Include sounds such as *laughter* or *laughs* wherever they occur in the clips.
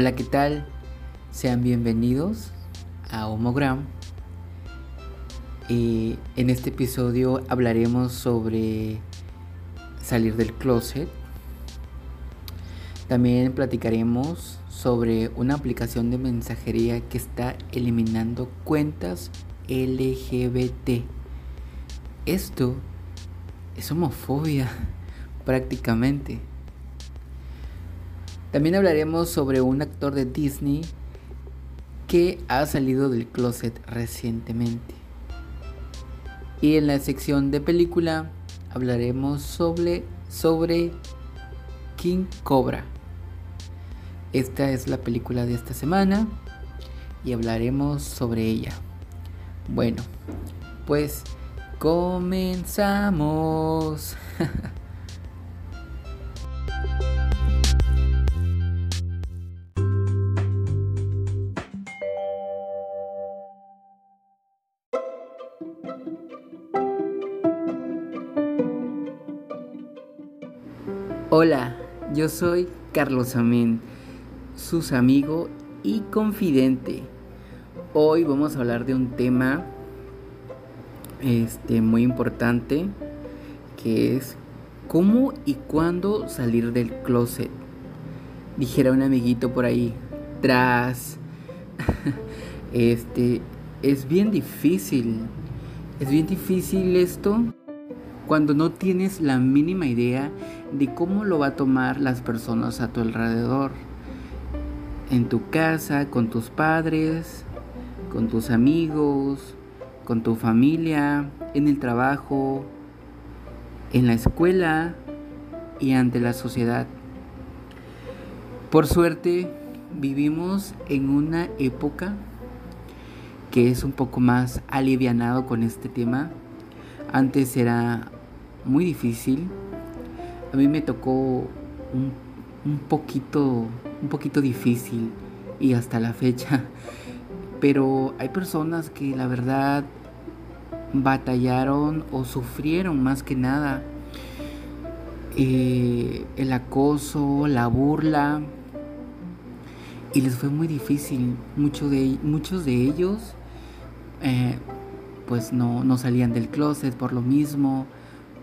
Hola, ¿qué tal? Sean bienvenidos a Homogram. Y en este episodio hablaremos sobre salir del closet. También platicaremos sobre una aplicación de mensajería que está eliminando cuentas LGBT. Esto es homofobia *laughs* prácticamente. También hablaremos sobre un actor de Disney que ha salido del closet recientemente. Y en la sección de película hablaremos sobre, sobre King Cobra. Esta es la película de esta semana y hablaremos sobre ella. Bueno, pues comenzamos. *laughs* Hola, yo soy Carlos Amén, sus amigo y confidente. Hoy vamos a hablar de un tema este muy importante que es cómo y cuándo salir del closet. Dijera un amiguito por ahí, tras *laughs* este es bien difícil. Es bien difícil esto cuando no tienes la mínima idea de cómo lo va a tomar las personas a tu alrededor. En tu casa, con tus padres, con tus amigos, con tu familia, en el trabajo, en la escuela y ante la sociedad. Por suerte, vivimos en una época que es un poco más alivianado con este tema. Antes era muy difícil. A mí me tocó un, poquito, un poquito difícil y hasta la fecha. *laughs* Pero hay personas que la verdad batallaron o sufrieron más que nada eh, el acoso, la burla y les fue muy difícil. De, muchos de ellos eh, pues no, no salían del closet por lo mismo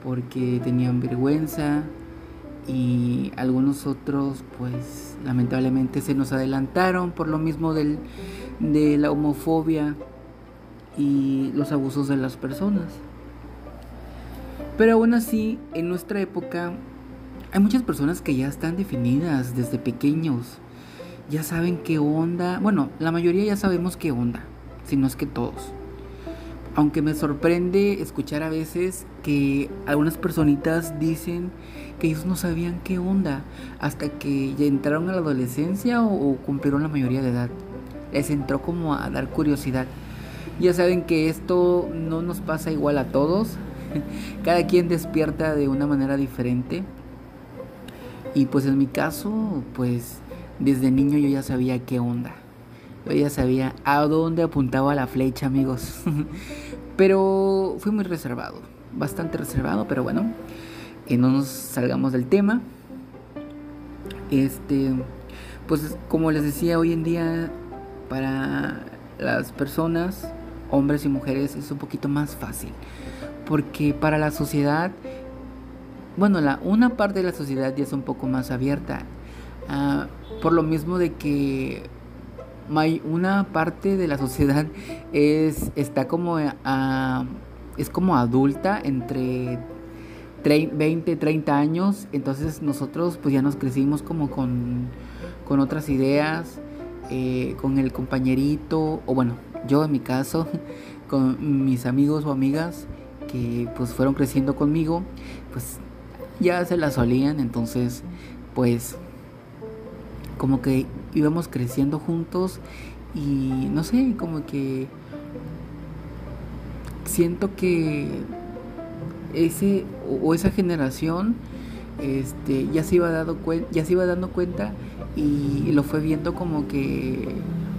porque tenían vergüenza y algunos otros pues lamentablemente se nos adelantaron por lo mismo del, de la homofobia y los abusos de las personas. Pero aún así, en nuestra época hay muchas personas que ya están definidas desde pequeños. Ya saben qué onda. Bueno, la mayoría ya sabemos qué onda, si no es que todos. Aunque me sorprende escuchar a veces que algunas personitas dicen que ellos no sabían qué onda hasta que ya entraron a la adolescencia o, cumplieron la mayoría de edad. Les entró como a dar curiosidad. Ya saben que esto no nos pasa igual a todos. *laughs* Cada quien despierta de una manera diferente. Y pues en mi caso, pues desde niño yo ya sabía qué onda. Yo ya sabía a dónde apuntaba la flecha, amigos. *laughs* pero fui muy reservado, bastante reservado, pero bueno, que no nos salgamos del tema. Este, pues como les decía, hoy en día para las personas, hombres y mujeres, es un poquito más fácil. Porque para la sociedad, bueno, la, una parte de la sociedad ya es un poco más abierta. Ah, por lo mismo de que una parte de la sociedad es está como es como adulta entre 20, 30 años, entonces nosotros pues ya nos crecimos como con, con otras ideas, eh, con el compañerito, o bueno, yo en mi caso, *laughs* con mis amigos o amigas que pues fueron creciendo conmigo, pues ya se las solían, entonces pues como que íbamos creciendo juntos y no sé, como que siento que ese o esa generación este ya se iba dando ya se iba dando cuenta y lo fue viendo como que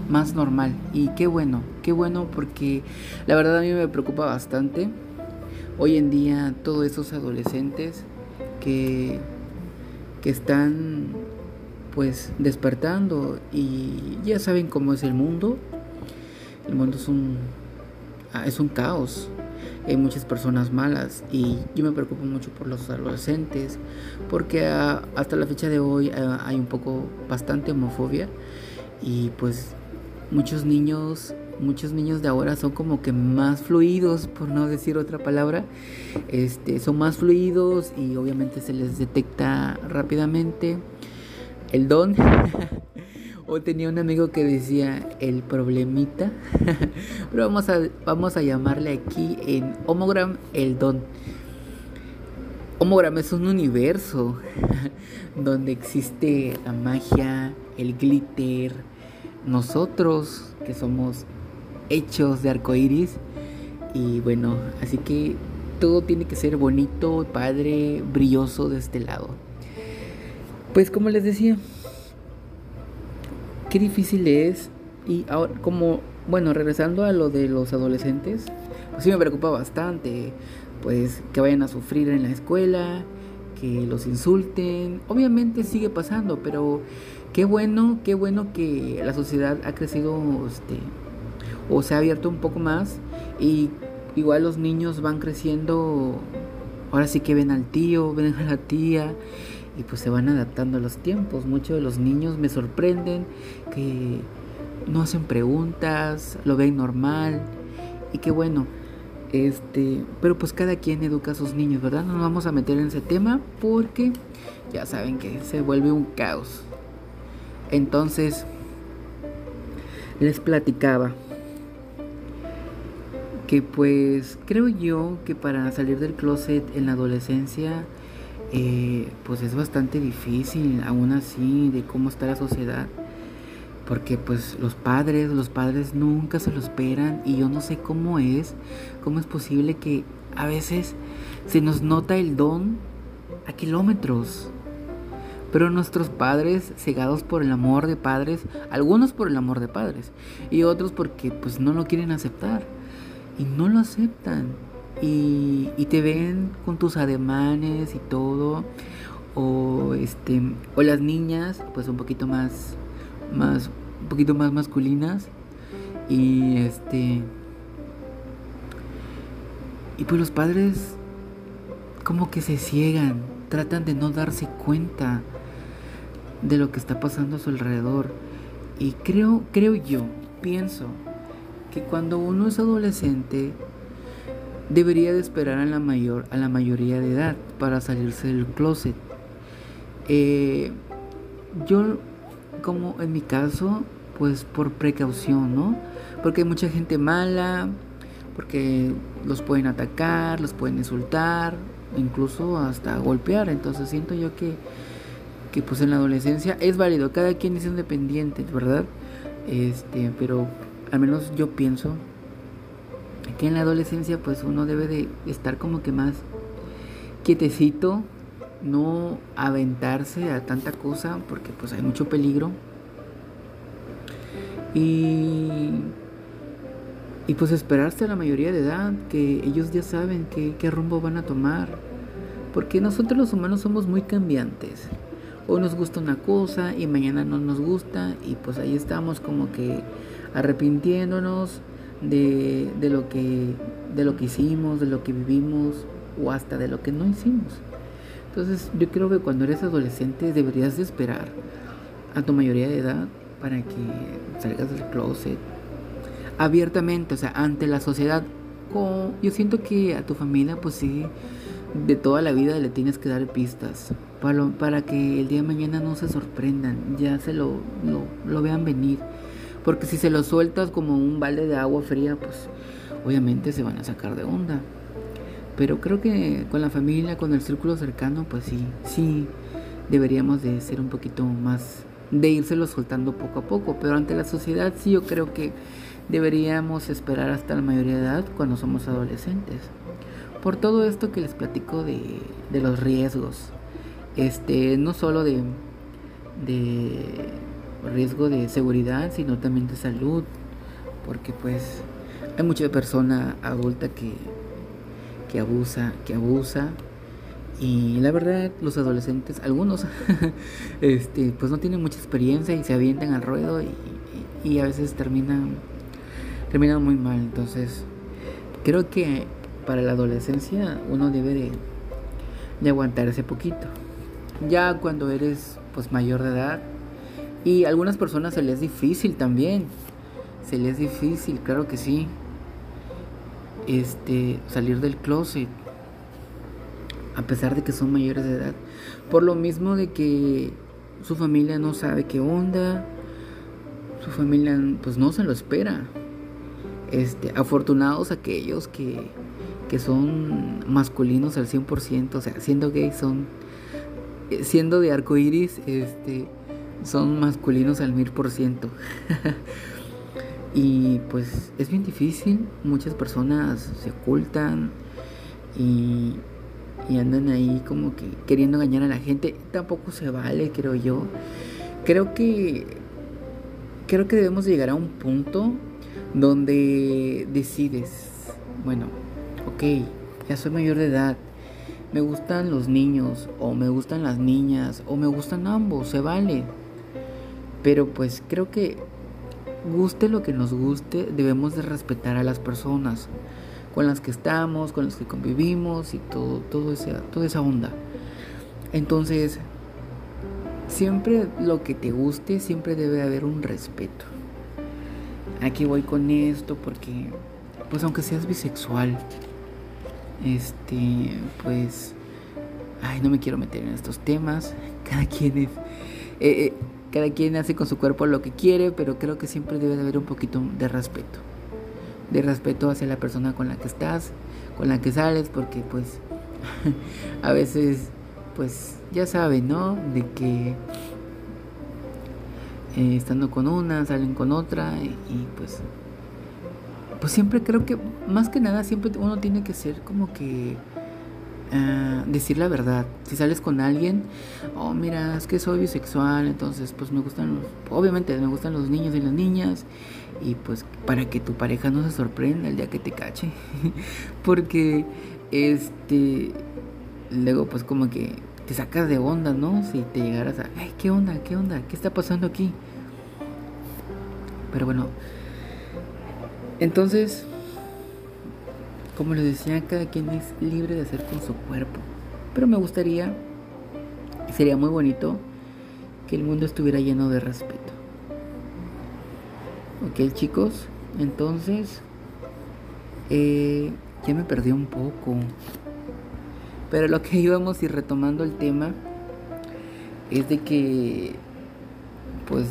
más normal. Y qué bueno, qué bueno porque la verdad a mí me preocupa bastante hoy en día todos esos adolescentes que que están pues despertando y ya saben cómo es el mundo. El mundo es un ah, es un caos. Hay muchas personas malas y yo me preocupo mucho por los adolescentes porque ah, hasta la fecha de hoy ah, hay un poco bastante homofobia y pues muchos niños muchos niños de ahora son como que más fluidos, por no decir otra palabra. Este, son más fluidos y obviamente se les detecta rápidamente el don. *laughs* o tenía un amigo que decía el problemita. *laughs* Pero vamos a, vamos a llamarle aquí en Homogram el don. Homogram es un universo *laughs* donde existe la magia, el glitter, nosotros que somos hechos de arcoiris. Y bueno, así que todo tiene que ser bonito, padre, brilloso de este lado. Pues como les decía, qué difícil es. Y ahora, como, bueno, regresando a lo de los adolescentes, pues sí me preocupa bastante. Pues que vayan a sufrir en la escuela, que los insulten. Obviamente sigue pasando, pero qué bueno, qué bueno que la sociedad ha crecido este, o se ha abierto un poco más y igual los niños van creciendo, ahora sí que ven al tío, ven a la tía y pues se van adaptando a los tiempos. Muchos de los niños me sorprenden que no hacen preguntas, lo ven normal y qué bueno. Este, pero pues cada quien educa a sus niños, ¿verdad? No nos vamos a meter en ese tema porque ya saben que se vuelve un caos. Entonces, les platicaba que pues creo yo que para salir del closet en la adolescencia eh, pues es bastante difícil aún así de cómo está la sociedad porque pues los padres los padres nunca se lo esperan y yo no sé cómo es cómo es posible que a veces se nos nota el don a kilómetros pero nuestros padres cegados por el amor de padres algunos por el amor de padres y otros porque pues no lo quieren aceptar y no lo aceptan. Y, te ven con tus ademanes y todo. O este. O las niñas, pues un poquito más. más. un poquito más masculinas. Y este. Y pues los padres como que se ciegan, tratan de no darse cuenta de lo que está pasando a su alrededor. Y creo, creo yo, pienso cuando uno es adolescente debería de esperar a la, mayor, a la mayoría de edad para salirse del closet. Eh, yo, como en mi caso, pues por precaución, ¿no? Porque hay mucha gente mala, porque los pueden atacar, los pueden insultar, incluso hasta golpear. Entonces siento yo que, que pues en la adolescencia es válido, cada quien es independiente, ¿verdad? Este, pero al menos yo pienso que en la adolescencia pues uno debe de estar como que más quietecito, no aventarse a tanta cosa porque pues hay mucho peligro. Y, y pues esperarse a la mayoría de edad, que ellos ya saben qué, qué rumbo van a tomar. Porque nosotros los humanos somos muy cambiantes. Hoy nos gusta una cosa y mañana no nos gusta y pues ahí estamos como que arrepintiéndonos de, lo que, de lo que hicimos, de lo que vivimos o hasta de lo que no hicimos. Entonces yo creo que cuando eres adolescente deberías de esperar a tu mayoría de edad para que salgas del closet abiertamente, o sea, ante la sociedad. Yo siento que a tu familia, pues sí, de toda la vida le tienes que dar pistas para, para que el día de mañana no se sorprendan, ya se lo, lo, lo vean venir. Porque si se lo sueltas como un balde de agua fría, pues obviamente se van a sacar de onda. Pero creo que con la familia, con el círculo cercano, pues sí, sí deberíamos de ser un poquito más, de írselo soltando poco a poco. Pero ante la sociedad sí yo creo que deberíamos esperar hasta la mayoría de edad cuando somos adolescentes. Por todo esto que les platico de, de los riesgos. Este, no solo de riesgo de seguridad, sino también de salud, porque pues hay mucha persona adulta que, que abusa, que abusa Y la verdad, los adolescentes, algunos, *laughs* este, pues no tienen mucha experiencia y se avientan al ruedo y, y a veces terminan, terminan muy mal. Entonces, creo que para la adolescencia uno debe de, de aguantarse poquito. Ya cuando eres pues mayor de edad y a algunas personas se les es difícil también. Se les es difícil, claro que sí. Este, salir del closet a pesar de que son mayores de edad. Por lo mismo de que su familia no sabe qué onda, su familia pues no se lo espera. Este, afortunados aquellos que, que son masculinos al 100%, o sea, siendo gay son eh, siendo de arco iris, este, son masculinos al mil por ciento. *laughs* Y pues es bien difícil, muchas personas se ocultan y y andan ahí como que queriendo engañar a la gente, tampoco se vale, creo yo. Creo que creo que debemos llegar a un punto donde decides, bueno, ok, ya soy mayor de edad, me gustan los niños o me gustan las niñas o me gustan ambos, se vale. Pero pues creo que guste lo que nos guste, debemos de respetar a las personas con las que estamos, con las que convivimos y todo, todo esa, toda esa onda. Entonces, siempre lo que te guste, siempre debe haber un respeto. Aquí voy con esto porque, pues aunque seas bisexual, este, pues, ay, no me quiero meter en estos temas. *laughs* Cada quien es, eh, eh, cada quien hace con su cuerpo lo que quiere, pero creo que siempre debe de haber un poquito de respeto de respeto hacia la persona con la que estás, con la que sales, porque pues *laughs* a veces pues ya saben, ¿no? De que eh, estando con una, salen con otra y, y, pues pues siempre creo que más que nada siempre uno tiene que ser como que decir la verdad. Si sales con alguien, oh mira, es que soy bisexual, entonces pues me gustan los, obviamente me gustan los niños y las niñas y pues para que tu pareja no se sorprenda el día que te cache, *laughs* porque este luego pues como que te sacas de onda, ¿no? Si te llegaras a, ay, ¿qué onda? ¿Qué onda? ¿Qué está pasando aquí? Pero bueno, entonces como les decía, cada quien es libre de hacer con su cuerpo. Pero me gustaría, sería muy bonito, que el mundo estuviera lleno de respeto. Ok chicos, entonces eh, ya me perdí un poco. Pero lo que íbamos y retomando el tema es de que pues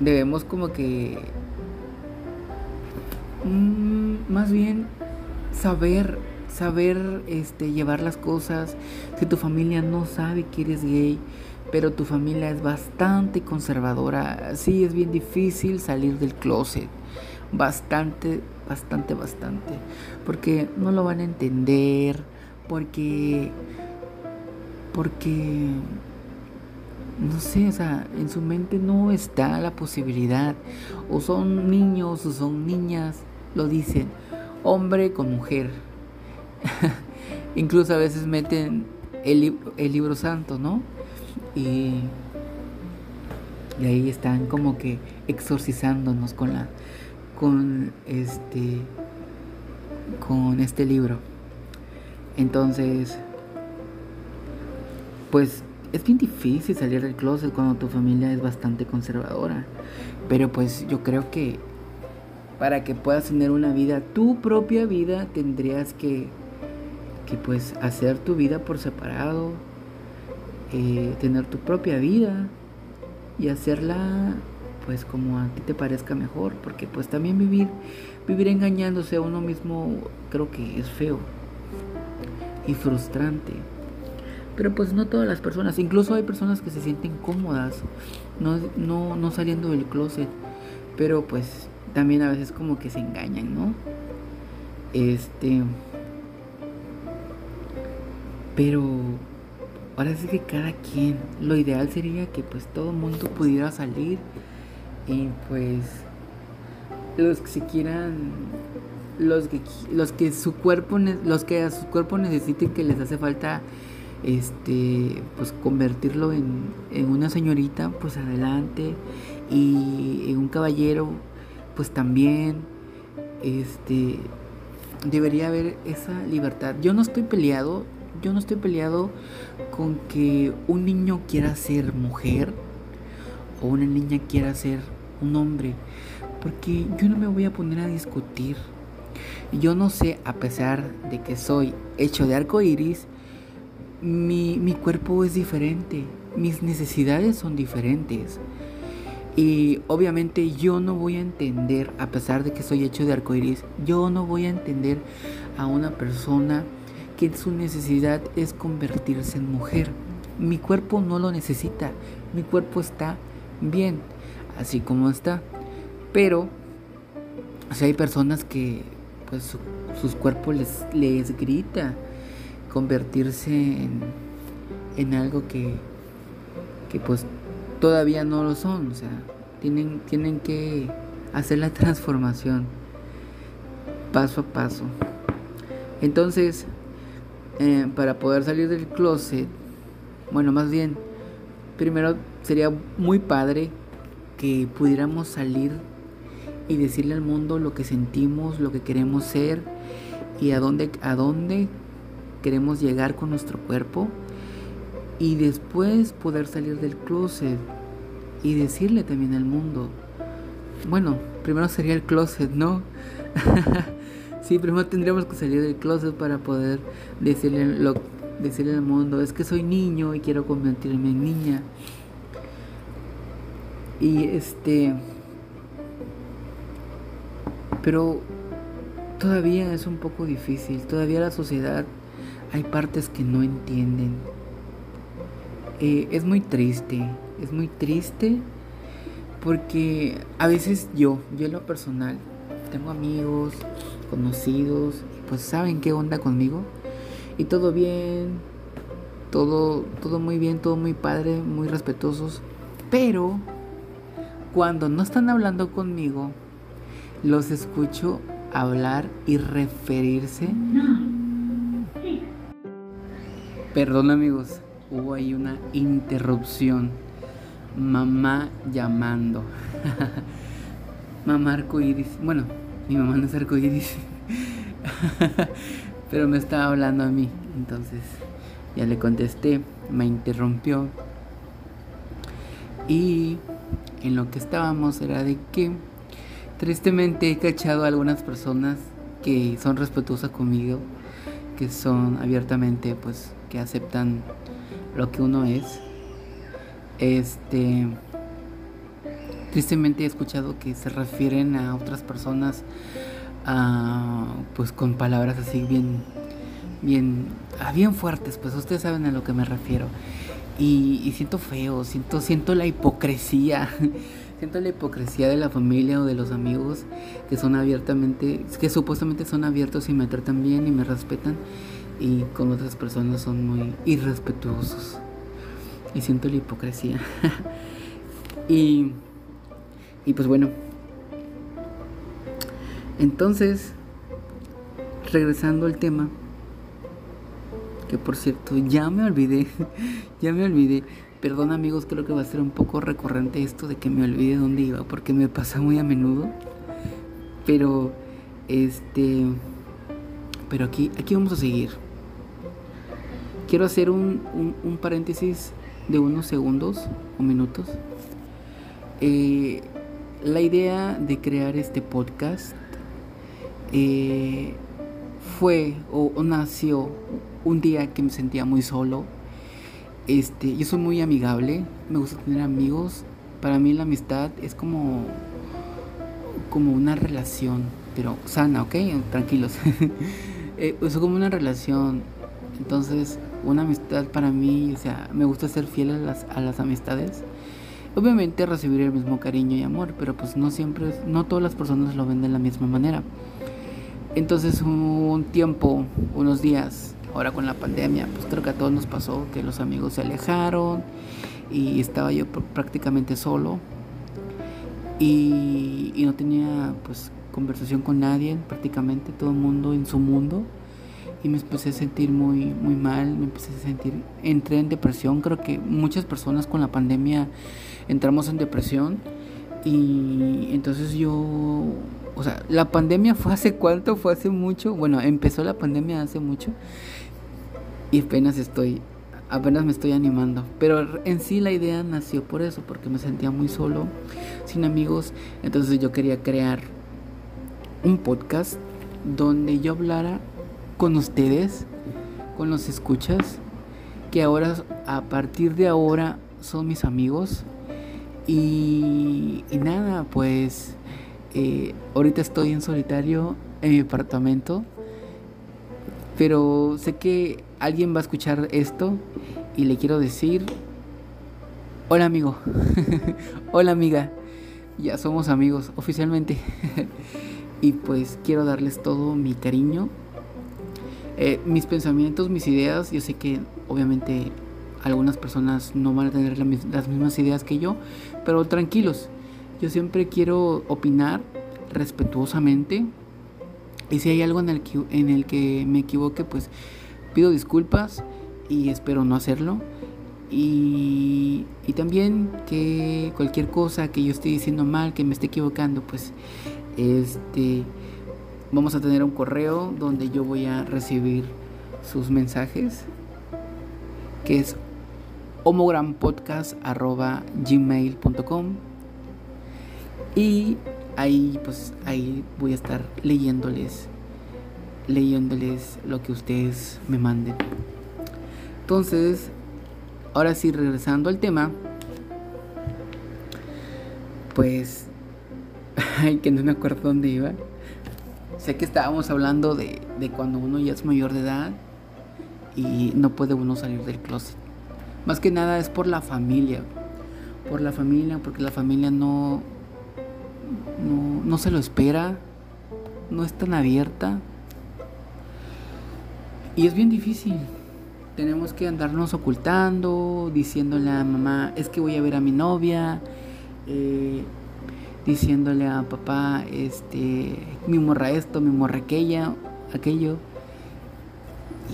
debemos como que Mm, más bien saber, saber este, llevar las cosas. Si tu familia no sabe que eres gay, pero tu familia es bastante conservadora, sí es bien difícil salir del closet. Bastante, bastante, bastante. Porque no lo van a entender, porque... Porque no sé, o sea, en su mente no está la posibilidad. O son niños o son niñas lo dicen, hombre con mujer. *laughs* Incluso a veces meten el, el, libro santo, ¿no? Y, y ahí están como que exorcizándonos con la con este con este libro. Entonces, pues es bien difícil salir del closet cuando tu familia es bastante conservadora. Pero pues yo creo que para que puedas tener una vida, tu propia vida, tendrías que, que pues hacer tu vida por separado, eh, tener tu propia vida y hacerla pues como a ti te parezca mejor, porque pues también vivir, vivir engañándose a uno mismo creo que es feo y frustrante. Pero pues no todas las personas, incluso hay personas que se sienten cómodas no, no, no saliendo del closet, pero pues también a veces como que se engañan, ¿no? Este. Pero ahora sí que cada quien, lo ideal sería que pues todo el mundo pudiera salir y pues los que se quieran los que los que su cuerpo los que a su cuerpo necesiten que les hace falta este pues convertirlo en, en una señorita pues adelante y en un caballero pues también este debería haber esa libertad yo no estoy peleado yo no estoy peleado con que un niño quiera ser mujer o una niña quiera ser un hombre porque yo no me voy a poner a discutir yo no sé, a pesar de que soy hecho de arco iris, mi, mi cuerpo es diferente, mis necesidades son diferentes. Y obviamente yo no voy a entender, a pesar de que soy hecho de arco iris, yo no voy a entender a una persona que su necesidad es convertirse en mujer. Mi cuerpo no lo necesita, mi cuerpo está bien, así como está. Pero, si hay personas que pues sus cuerpos les, les grita convertirse en, en algo que, que pues todavía no lo son, o sea, tienen, tienen que hacer la transformación paso a paso. Entonces, eh, para poder salir del closet, bueno, más bien, primero sería muy padre que pudiéramos salir y decirle al mundo lo que sentimos, lo que queremos ser y a dónde, a dónde queremos llegar con nuestro cuerpo y después poder salir del closet y decirle también al mundo. Bueno, primero sería el closet, ¿no? *laughs* sí, primero tendríamos que salir del closet para poder decirle, lo, decirle al mundo, es que soy niño y quiero convertirme en niña. Y este pero todavía es un poco difícil, todavía la sociedad hay partes que no entienden. Eh, es muy triste, es muy triste porque a veces yo, yo en lo personal, tengo amigos, conocidos, pues saben qué onda conmigo y todo bien, todo, todo muy bien, todo muy padre, muy respetuosos, pero cuando no están hablando conmigo, los escucho hablar y referirse. Perdón amigos, hubo ahí una interrupción. Mamá llamando. *laughs* mamá arcoíris. Bueno, mi mamá no es arcoíris. *laughs* Pero me estaba hablando a mí. Entonces ya le contesté. Me interrumpió. Y en lo que estábamos era de que Tristemente he cachado a algunas personas que son respetuosas conmigo, que son abiertamente, pues, que aceptan lo que uno es. Este, tristemente he escuchado que se refieren a otras personas, pues, con palabras así bien, bien, ah, bien fuertes. Pues ustedes saben a lo que me refiero. Y, y siento feo, siento, siento la hipocresía. *laughs* Siento la hipocresía de la familia o de los amigos que son abiertamente, que supuestamente son abiertos y me tratan bien y me respetan y con otras personas son muy irrespetuosos. Y siento la hipocresía. *laughs* y, y pues bueno. Entonces, regresando al tema, que por cierto, ya me olvidé, *laughs* ya me olvidé. Perdón amigos, creo que va a ser un poco recurrente esto de que me olvide dónde iba, porque me pasa muy a menudo. Pero, este, pero aquí, aquí vamos a seguir. Quiero hacer un, un, paréntesis de unos segundos o minutos. Eh, la idea de crear este podcast eh, fue o nació un día que me sentía muy solo este, yo soy muy amigable, me gusta tener amigos. Para mí la amistad es como como una relación, pero sana, ¿ok? Tranquilos. *laughs* eh, es como una relación. Entonces, una amistad para mí, o sea, me gusta ser fiel a las, a las amistades. Obviamente recibir el mismo cariño y amor, pero pues no siempre, no todas las personas lo ven de la misma manera. Entonces un tiempo, unos días, ahora con la pandemia, pues creo que a todos nos pasó que los amigos se alejaron y estaba yo prácticamente solo y, no tenía pues conversación con nadie, prácticamente todo el mundo en su mundo. Y me empecé a sentir muy, muy mal, me empecé a sentir, entré en depresión. Creo que muchas personas con la pandemia entramos en depresión. Y entonces yo, o sea, la pandemia fue hace cuánto, fue hace mucho. Bueno, empezó la pandemia hace mucho. Y apenas estoy apenas me estoy animando. Pero en sí la idea nació por eso, porque me sentía muy solo, sin amigos. Entonces yo quería crear un podcast donde yo hablara con ustedes, con los escuchas, que ahora, a partir de ahora, son mis amigos. Y, nada, pues eh, ahorita estoy en solitario en mi apartamento. Pero sé que alguien va a escuchar esto y le quiero decir, hola amigo, *laughs* hola amiga, ya somos amigos oficialmente. *laughs* y pues quiero darles todo mi cariño, eh, mis pensamientos, mis ideas. Yo sé que obviamente algunas personas no van a tener las mismas ideas que yo, pero tranquilos, yo siempre quiero opinar respetuosamente. Y si hay algo en el que, en el que me equivoque, pues pido disculpas y espero no hacerlo. Y, y, también que cualquier cosa que yo esté diciendo mal, que me esté equivocando, pues este vamos a tener un correo donde yo voy a recibir sus mensajes, que es homogrampodcast.gmail.com y ahí pues ahí voy a estar leyéndoles leyéndoles lo que ustedes me manden. Entonces, ahora sí, regresando al tema, pues, *laughs* ay, que no me acuerdo dónde iba. Sé que estábamos hablando de, de cuando uno ya es mayor de edad y no puede uno salir del closet. Más que nada es por la familia. Por la familia, porque la familia no, no, no se lo espera, no es tan abierta. Y es bien difícil. Tenemos que andarnos ocultando, diciéndole a mamá, es que voy a ver a mi novia, eh, diciéndole a papá, este, mi morra esto, mi morra aquella, aquello.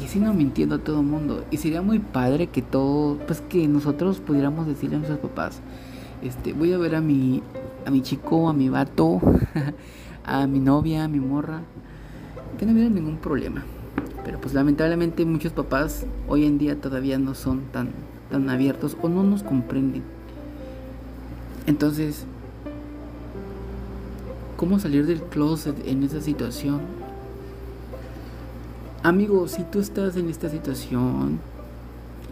Y así no mintiendo a todo mundo. Y sería muy padre que todo, pues que nosotros pudiéramos decirle a nuestros papás, este, voy a ver a mi, a mi chico, a mi vato, *laughs* a mi novia, a mi morra, que no hubiera ningún problema. Pero pues lamentablemente muchos papás hoy en día todavía no son tan, tan abiertos o no nos comprenden. Entonces, ¿cómo salir del closet en esa situación? Amigo, si tú estás en esta situación,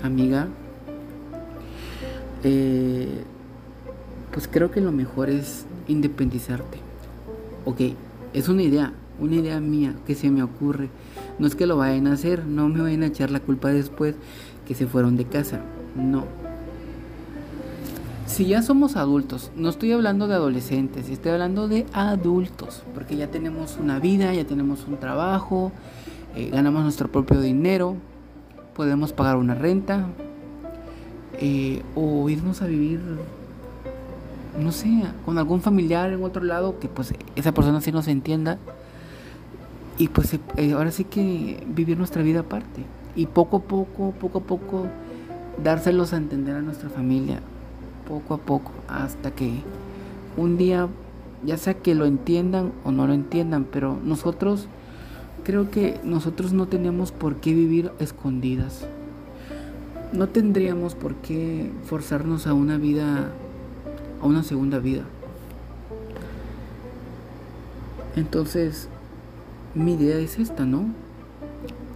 amiga, eh, pues creo que lo mejor es independizarte. Ok, es una idea, una idea mía que se me ocurre. No es que lo vayan a hacer, no me vayan a echar la culpa después que se fueron de casa. No. Si ya somos adultos, no estoy hablando de adolescentes, estoy hablando de adultos, porque ya tenemos una vida, ya tenemos un trabajo, eh, ganamos nuestro propio dinero, podemos pagar una renta eh, o irnos a vivir, no sé, con algún familiar en otro lado que pues esa persona sí nos entienda y pues eh, ahora sí que vivir nuestra vida aparte. Y poco a poco, poco a poco, dárselos a entender a nuestra familia. Poco a poco, hasta que un día, ya sea que lo entiendan o no lo entiendan, pero nosotros, creo que nosotros no tenemos por qué vivir escondidas. No tendríamos por qué forzarnos a una vida, a una segunda vida. Entonces, mi idea es esta, ¿no?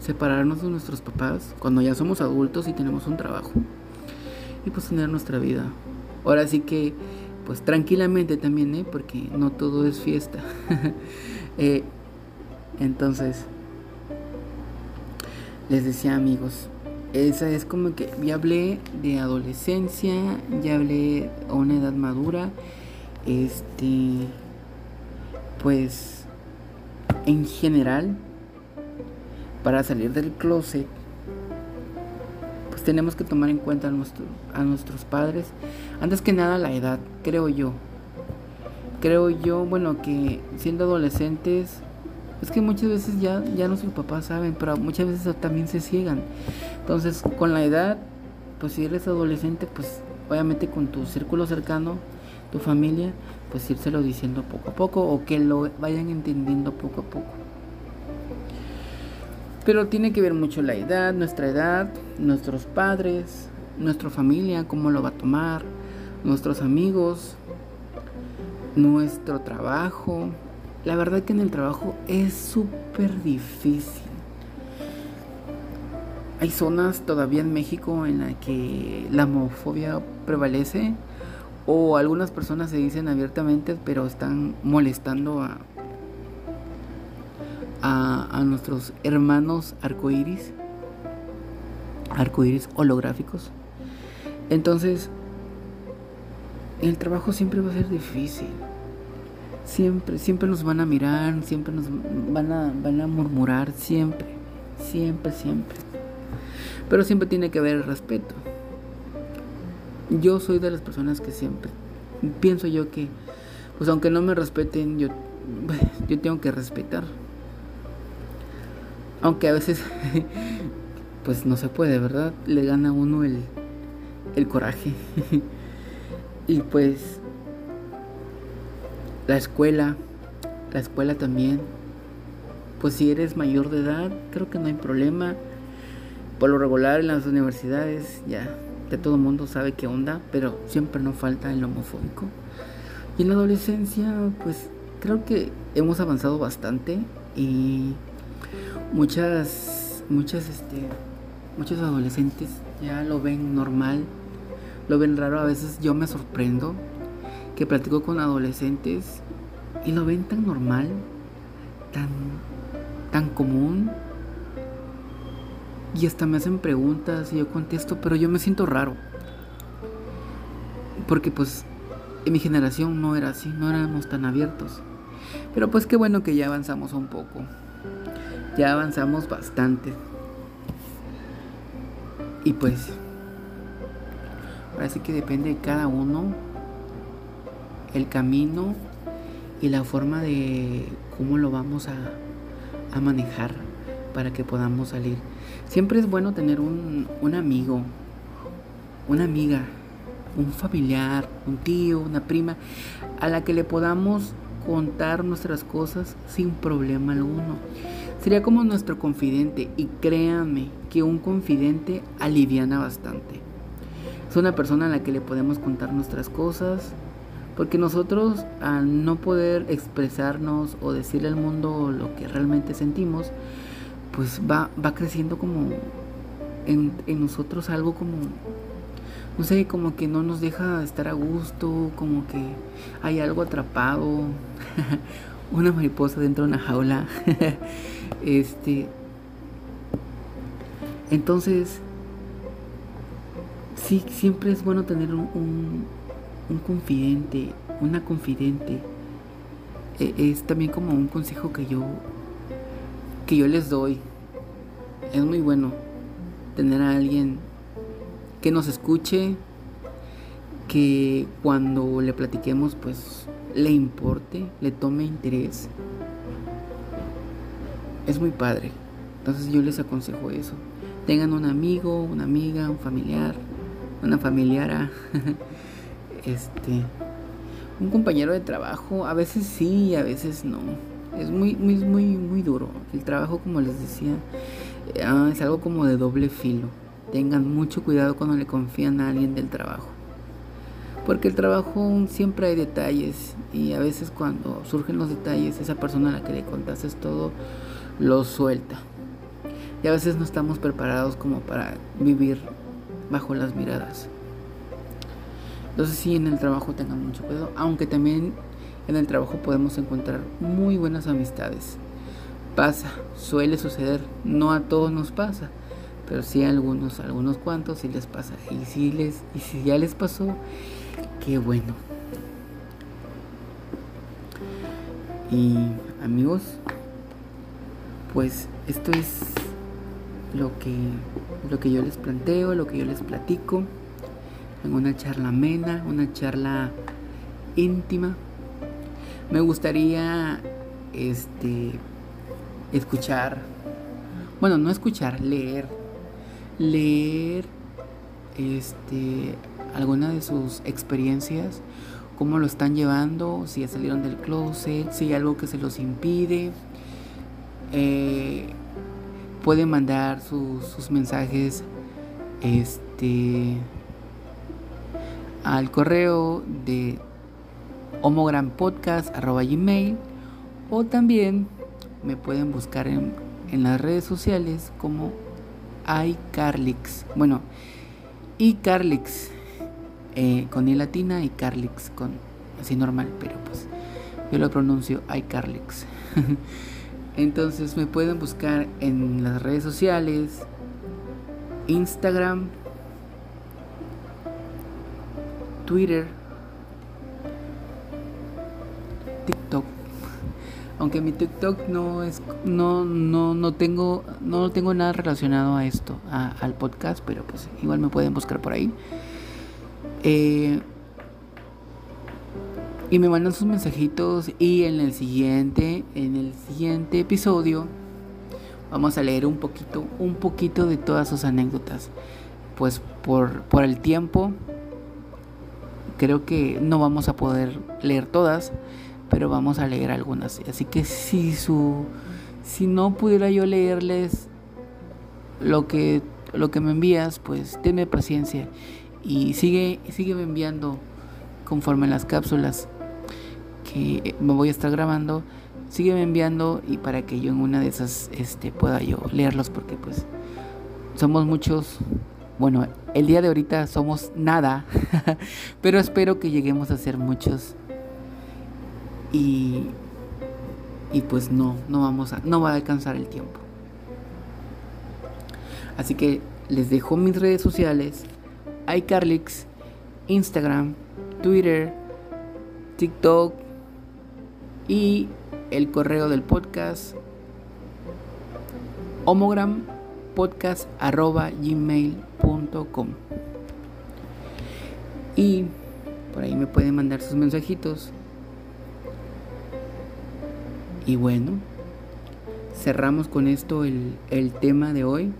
Separarnos de nuestros papás cuando ya somos adultos y tenemos un trabajo. Y pues tener nuestra vida. Ahora sí que, pues tranquilamente también, ¿eh? Porque no todo es fiesta. *laughs* Eh, entonces, les decía amigos, esa es como que ya hablé de adolescencia, ya hablé a una edad madura. Este, pues en general, para salir del closet, tenemos que tomar en cuenta a, nuestros padres. Antes que nada la edad, creo yo. creo yo, bueno, que siendo adolescentes, es que muchas veces ya, ya nuestros papás saben, pero muchas veces también se ciegan. Entonces, con la edad, pues si eres adolescente, pues obviamente con tu círculo cercano, tu familia, pues írselo diciendo poco a poco o que lo vayan entendiendo poco a poco. Pero tiene que ver mucho la edad, nuestra edad, nuestros padres, nuestra familia, cómo lo va a tomar, nuestros amigos, nuestro trabajo. La verdad que en el trabajo es súper difícil. Hay zonas todavía en México en la que la homofobia prevalece o algunas personas se dicen abiertamente pero están molestando a, a, nuestros hermanos arcoíris, arcoíris holográficos. Entonces, el trabajo siempre va a ser difícil. Siempre, siempre nos van a mirar, siempre nos van a, van a murmurar, siempre, siempre, siempre. Pero siempre tiene que haber respeto. Yo soy de las personas que siempre pienso yo que, pues aunque no me respeten, yo, *laughs* yo tengo que respetar. Aunque a veces, *laughs* pues no se puede, ¿verdad? Le gana a uno el, el coraje. *laughs* y pues, la escuela, la escuela también. Pues si eres mayor de edad, creo que no hay problema. Por lo regular en las universidades ya, ya todo el mundo sabe qué onda, pero siempre no falta el homofóbico. Y en la adolescencia, pues creo que hemos avanzado bastante y muchas, muchas, este, muchos adolescentes ya lo ven normal, lo ven raro. A veces yo me sorprendo que platico con adolescentes y lo ven tan normal, tan, tan común. Y hasta me hacen preguntas y yo contesto, pero yo me siento raro. Porque pues en mi generación no era así, no éramos tan abiertos. Pero pues qué bueno que ya avanzamos un poco ya avanzamos bastante. Y pues, ahora sí que depende de cada uno el camino y la forma de cómo lo vamos a, a manejar para que podamos salir. Siempre es bueno tener un, un amigo, una amiga, un familiar, un tío, una prima, a la que le podamos contar nuestras cosas sin problema alguno. Sería como nuestro confidente y créame que un confidente aliviana bastante. Es una persona a la que le podemos contar nuestras cosas, porque nosotros al no poder expresarnos o decirle al mundo lo que realmente sentimos, pues va, va creciendo como en nosotros algo como no sé, como que no nos deja estar a gusto, como que hay algo atrapado, *laughs* una mariposa dentro de una jaula. *laughs* este. Entonces, sí, siempre es bueno tener un, confidente, una confidente. E, es también como un consejo que yo, que yo les doy. Es muy bueno tener a alguien que nos escuche, que cuando le platiquemos, pues le importe, le tome interés. Es muy padre. Entonces yo les aconsejo eso. Tengan un amigo, una amiga, un familiar, una familiara, *laughs* este, un compañero de trabajo. A veces sí, a veces no. Es muy, muy, muy, muy duro. El trabajo, como les decía, ah, es algo como de doble filo. Tengan mucho cuidado cuando le confían a alguien del trabajo. Porque el trabajo siempre hay detalles y a veces cuando surgen los detalles, esa persona a la que le contaste todo lo suelta. Y a veces no estamos preparados como para vivir bajo las miradas. Entonces sí, en el trabajo tengan mucho cuidado, aunque también en el trabajo podemos encontrar muy buenas amistades. Pasa, suele suceder, no a todos nos pasa, pero sí a algunos, algunos cuantos sí les pasa. Y si les y si ya les pasó, Qué bueno. Y amigos, pues esto es lo que lo que yo les planteo, lo que yo les platico en una charla amena, una charla íntima. Me gustaría este escuchar, bueno, no escuchar, leer, leer este alguna de sus experiencias, cómo lo están llevando, si ya salieron del closet, si hay algo que se los impide. Eh, pueden mandar sus, sus mensajes este al correo de homogrampodcast.gmail o también me pueden buscar en, en las redes sociales como iCarlix. Bueno, iCarlix eh, con i latina y Carlix con así normal, pero pues yo lo pronuncio iCarlix. *laughs* Entonces me pueden buscar en las redes sociales, Instagram, Twitter, TikTok. Aunque mi TikTok no es no no no tengo no tengo nada relacionado a esto, al podcast, pero pues igual me pueden buscar por ahí. Eh, y me mandan sus mensajitos y en el siguiente en el siguiente episodio vamos a leer un poquito un poquito de todas sus anécdotas. Pues por por el tiempo creo que no vamos a poder leer todas, pero vamos a leer algunas. Así que si su si no pudiera yo leerles lo que lo que me envías, pues tenme paciencia y sigue sigue enviando conforme las cápsulas que me voy a estar grabando, sigue enviando y para que yo en una de esas este pueda yo leerlos porque pues somos muchos bueno, el día de ahorita somos nada, *laughs* pero espero que lleguemos a ser muchos. Y, y pues no, no vamos a, no va a alcanzar el tiempo. Así que les dejo mis redes sociales, iCarlix, Instagram, Twitter, TikTok y el correo del podcast homogram podcast gmail.com y por ahí me pueden mandar sus mensajitos. Y bueno cerramos con esto el, el tema de hoy.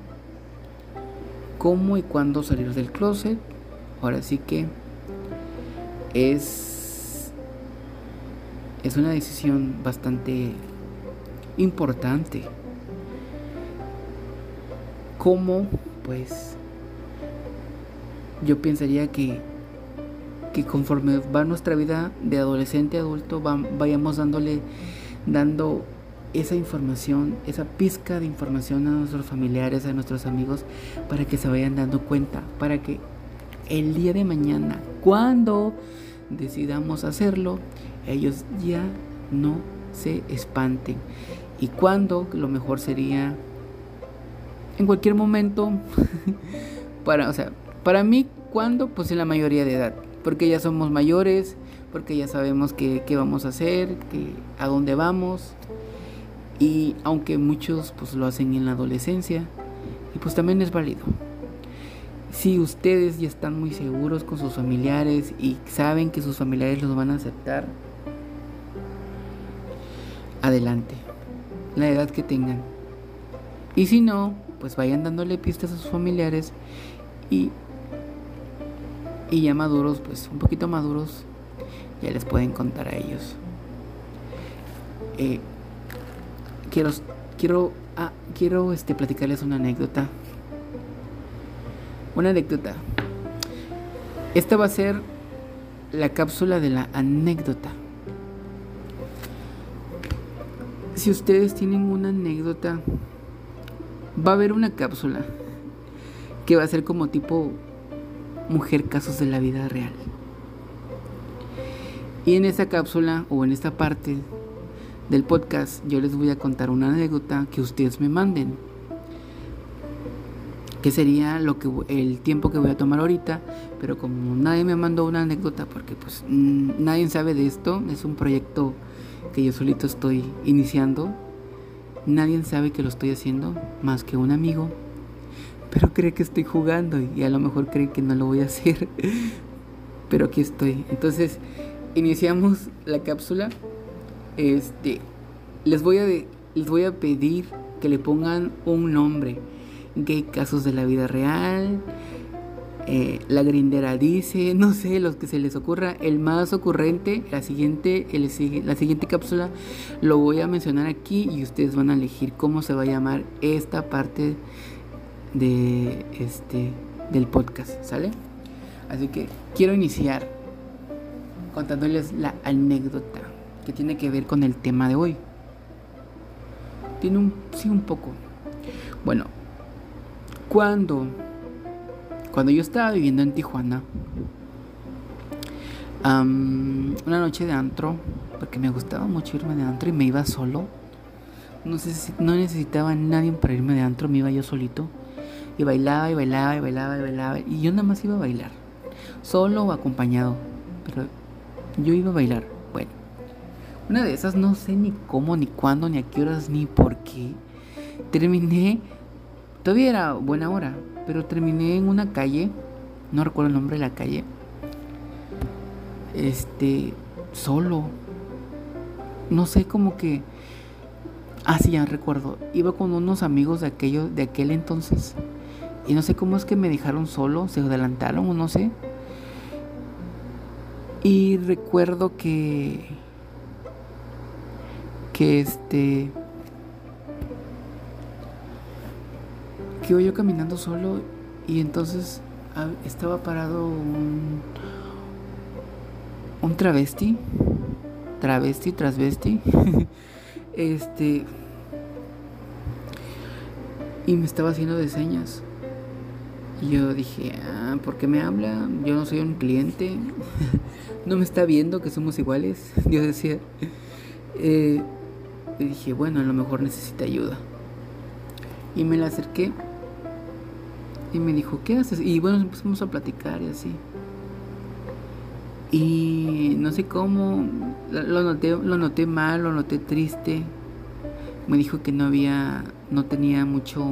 Cómo y cuándo salir del closet ahora sí que es es una decisión bastante importante. Cómo, pues, yo pensaría que, que conforme va nuestra vida de adolescente a adulto, vayamos dándole, dando esa información, esa pizca de información a nuestros familiares, a nuestros amigos, para que se vayan dando cuenta, para que el día de mañana, cuando decidamos hacerlo, ellos ya no se espanten. Y cuando lo mejor sería en cualquier momento. *laughs* para, o sea, para mí, ¿cuándo? Pues en la mayoría de edad. Porque ya somos mayores, porque ya sabemos qué, vamos a hacer, que, a dónde vamos. Y aunque muchos pues lo hacen en la adolescencia, y pues también es válido. Si ustedes ya están muy seguros con sus familiares y saben que sus familiares los van a aceptar, adelante, la edad que tengan. Y si no, pues vayan dándole pistas a sus familiares y, y ya maduros, pues un poquito maduros, ya les pueden contar a ellos. Eh, quiero, quiero, ah, quiero este, platicarles una anécdota. Una anécdota. Esta va a ser la cápsula de la anécdota. Si ustedes tienen una anécdota va a haber una cápsula que va a ser como tipo mujer casos de la vida real. Y en esa cápsula o en esta parte del podcast yo les voy a contar una anécdota que ustedes me manden. Que sería lo que el tiempo que voy a tomar ahorita, pero como nadie me mandó una anécdota porque pues nadie sabe de esto, es un proyecto que yo solito estoy iniciando Nadie sabe que lo estoy haciendo más que un amigo. Pero cree que estoy jugando y a lo mejor cree que no lo voy a hacer. *laughs* Pero aquí estoy. Entonces, iniciamos la cápsula Este, les voy a, les voy a pedir que le pongan un nombre. Gay casos de la vida real. Eh, la grindera dice, no sé, los que se les ocurra. El más ocurrente, la siguiente, la siguiente cápsula lo voy a mencionar aquí y ustedes van a elegir cómo se va a llamar esta parte de este del podcast, ¿sale? Así que quiero iniciar contándoles la anécdota que tiene que ver con el tema de hoy. Tiene un sí un poco. Bueno, cuando cuando yo estaba viviendo en Tijuana, una noche de antro, porque me gustaba mucho irme de antro y me iba solo. No, sé si, no necesitaba nadie para irme de antro, me iba yo solito. Y bailaba y bailaba y bailaba y bailaba. Y yo nada más iba a bailar. Solo o acompañado. Pero yo iba a bailar. Bueno. Una de esas no sé ni cómo, ni cuándo, ni a qué horas, ni por qué. Terminé. Todavía era buena hora. Pero terminé en una calle. No recuerdo el nombre de la calle. Este. Solo. No sé, como que. Ah, sí, ya recuerdo. Iba con unos amigos de aquello, de aquel entonces. Y no sé cómo es que me dejaron solo, se adelantaron o no sé. Y recuerdo que que este que iba yo caminando solo y entonces estaba parado un un travesti travesti transvesti *laughs* este y me estaba haciendo de señas y yo dije, ah, ¿por qué me habla? Yo no soy un cliente. *laughs* no me está viendo que somos iguales. *laughs* Yo decía. Eh, y dije, bueno, a lo mejor necesita ayuda. Y me la acerqué. Y me dijo, ¿qué haces? Y bueno, empezamos a platicar y así. Y no sé cómo, lo noté, lo noté mal, lo noté triste. Me dijo que no había, no tenía mucho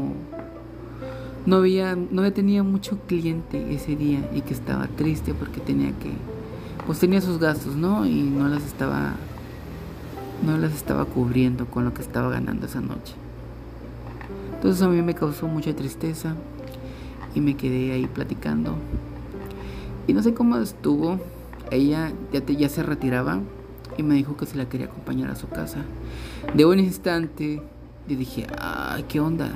no había, no tenía mucho cliente ese día y que estaba triste porque tenía que, pues tenía sus gastos, ¿no? Y no las estaba, no las estaba cubriendo con lo que estaba ganando esa noche. Entonces a mí me causó mucha tristeza y me quedé ahí platicando. Y no sé cómo estuvo, ella ya, ya se retiraba y me dijo que se la quería acompañar a su casa. De un instante le dije, ay, ¿qué onda?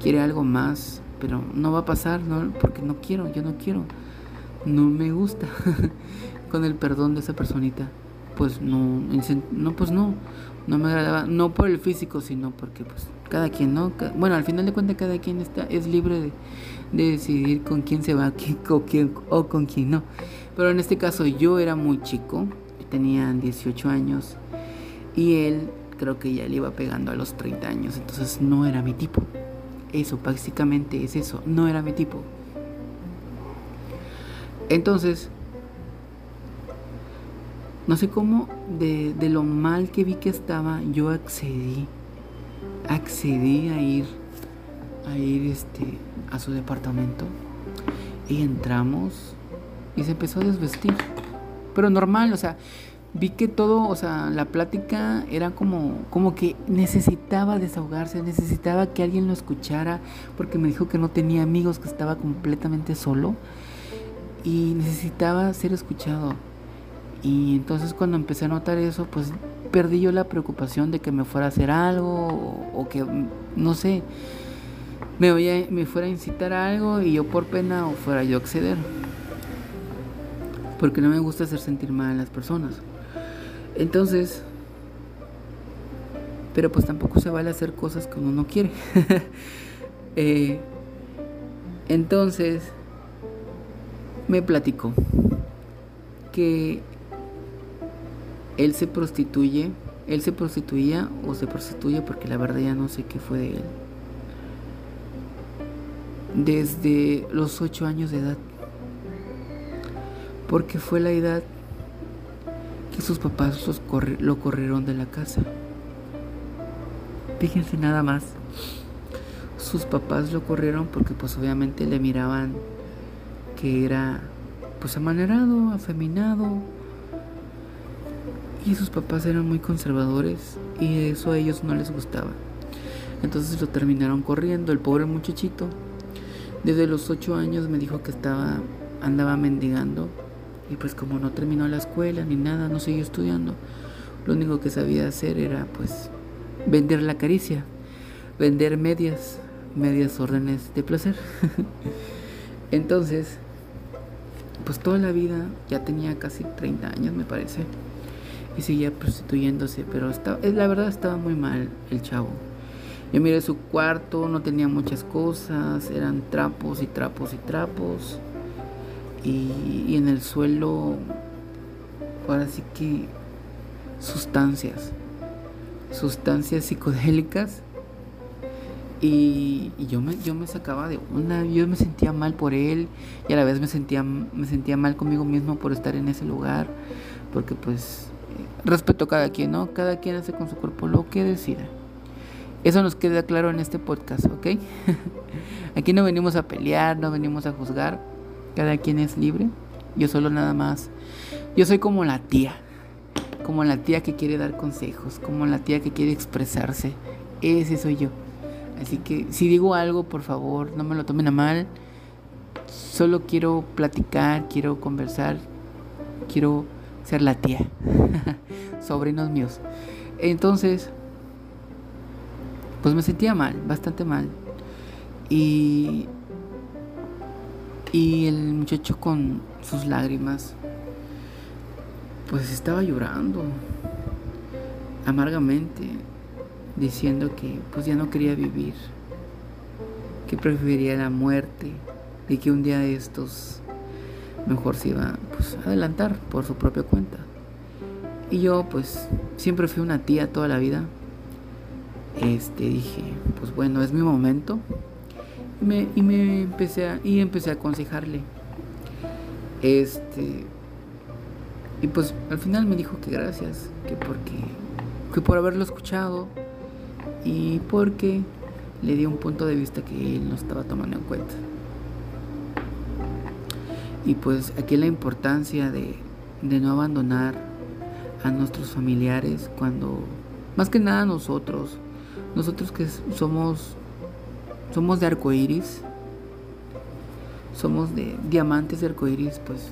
¿Quiere algo más? pero no va a pasar, ¿no? porque no quiero, yo no quiero, no me gusta *laughs* con el perdón de esa personita, pues no, no, pues no, no me agradaba, no por el físico, sino porque pues cada quien, ¿no? Bueno, al final de cuentas cada quien está, es libre de, de decidir con quién se va o, quién, o con quién no. Pero en este caso yo era muy chico, tenía 18 años y él creo que ya le iba pegando a los 30 años, entonces no era mi tipo. Eso, básicamente es eso. No era mi tipo. Entonces, no sé cómo, de, lo mal que vi que estaba, yo accedí. Accedí a ir, a ir este, a su departamento. Y entramos y se empezó a desvestir. Pero normal, o sea, vi que todo, o sea, la plática era como, como que necesitaba desahogarse, necesitaba que alguien lo escuchara, porque me dijo que no tenía amigos, que estaba completamente solo y necesitaba ser escuchado. Y entonces cuando empecé a notar eso, pues perdí yo la preocupación de que me fuera a hacer algo o, que, no sé, me, me fuera a incitar a algo y yo por pena o fuera yo a acceder. Porque no me gusta hacer sentir mal a las personas. Entonces, pero pues tampoco se vale hacer cosas que uno no quiere. *laughs* Eh, entonces, me platicó que él se prostituye, él se prostituía o se prostituye porque la verdad ya no sé qué fue de él. Desde los ocho años de edad. Porque fue la edad que sus papás lo corrieron de la casa. Fíjense nada más. Sus papás lo corrieron porque pues obviamente le miraban que era pues amanerado, afeminado. Y sus papás eran muy conservadores y eso a ellos no les gustaba. Entonces lo terminaron corriendo, el pobre muchachito. Desde los ocho años me dijo que estaba, andaba mendigando y pues como no terminó la escuela ni nada, no siguió estudiando, lo único que sabía hacer era pues vender la caricia, vender medias, medias órdenes de placer. *laughs* Entonces, pues toda la vida, ya tenía casi 30 años me parece, y seguía prostituyéndose, pero estaba, la verdad estaba muy mal el chavo. Yo miré su cuarto, no tenía muchas cosas, eran trapos y trapos y trapos. Y, y en el suelo, ahora sí que sustancias, sustancias psicodélicas. Y, yo, me, yo me sacaba de una, yo me sentía mal por él y a la vez me sentía, me sentía mal conmigo mismo por estar en ese lugar, porque pues respeto a cada quien, ¿no? Cada quien hace con su cuerpo lo que decida. Eso nos queda claro en este podcast, ¿ok? *laughs* Aquí no venimos a pelear, no venimos a juzgar, cada quien es libre. Yo solo nada más, yo soy como la tía, como la tía que quiere dar consejos, como la tía que quiere expresarse. Ese soy yo. Así que si digo algo, por favor, no me lo tomen a mal. Solo quiero platicar, quiero conversar, quiero ser la tía. *laughs* Sobrinos míos. Entonces, pues me sentía mal, bastante mal. Y y el muchacho con sus lágrimas pues estaba llorando amargamente, diciendo que pues ya no quería vivir, que prefería la muerte y que un día de estos mejor se iba pues, a adelantar por su propia cuenta. Y yo pues siempre fui una tía toda la vida. Este dije, pues bueno, es mi momento. Y me, y me empecé a, y empecé a aconsejarle. Este y pues al final me dijo que gracias, que porque que por haberlo escuchado y porque le di un punto de vista que él no estaba tomando en cuenta. Y pues aquí la importancia de, de no abandonar a nuestros familiares cuando, más que nada nosotros, nosotros que somos, somos de arcoiris, somos de diamantes de arcoiris, pues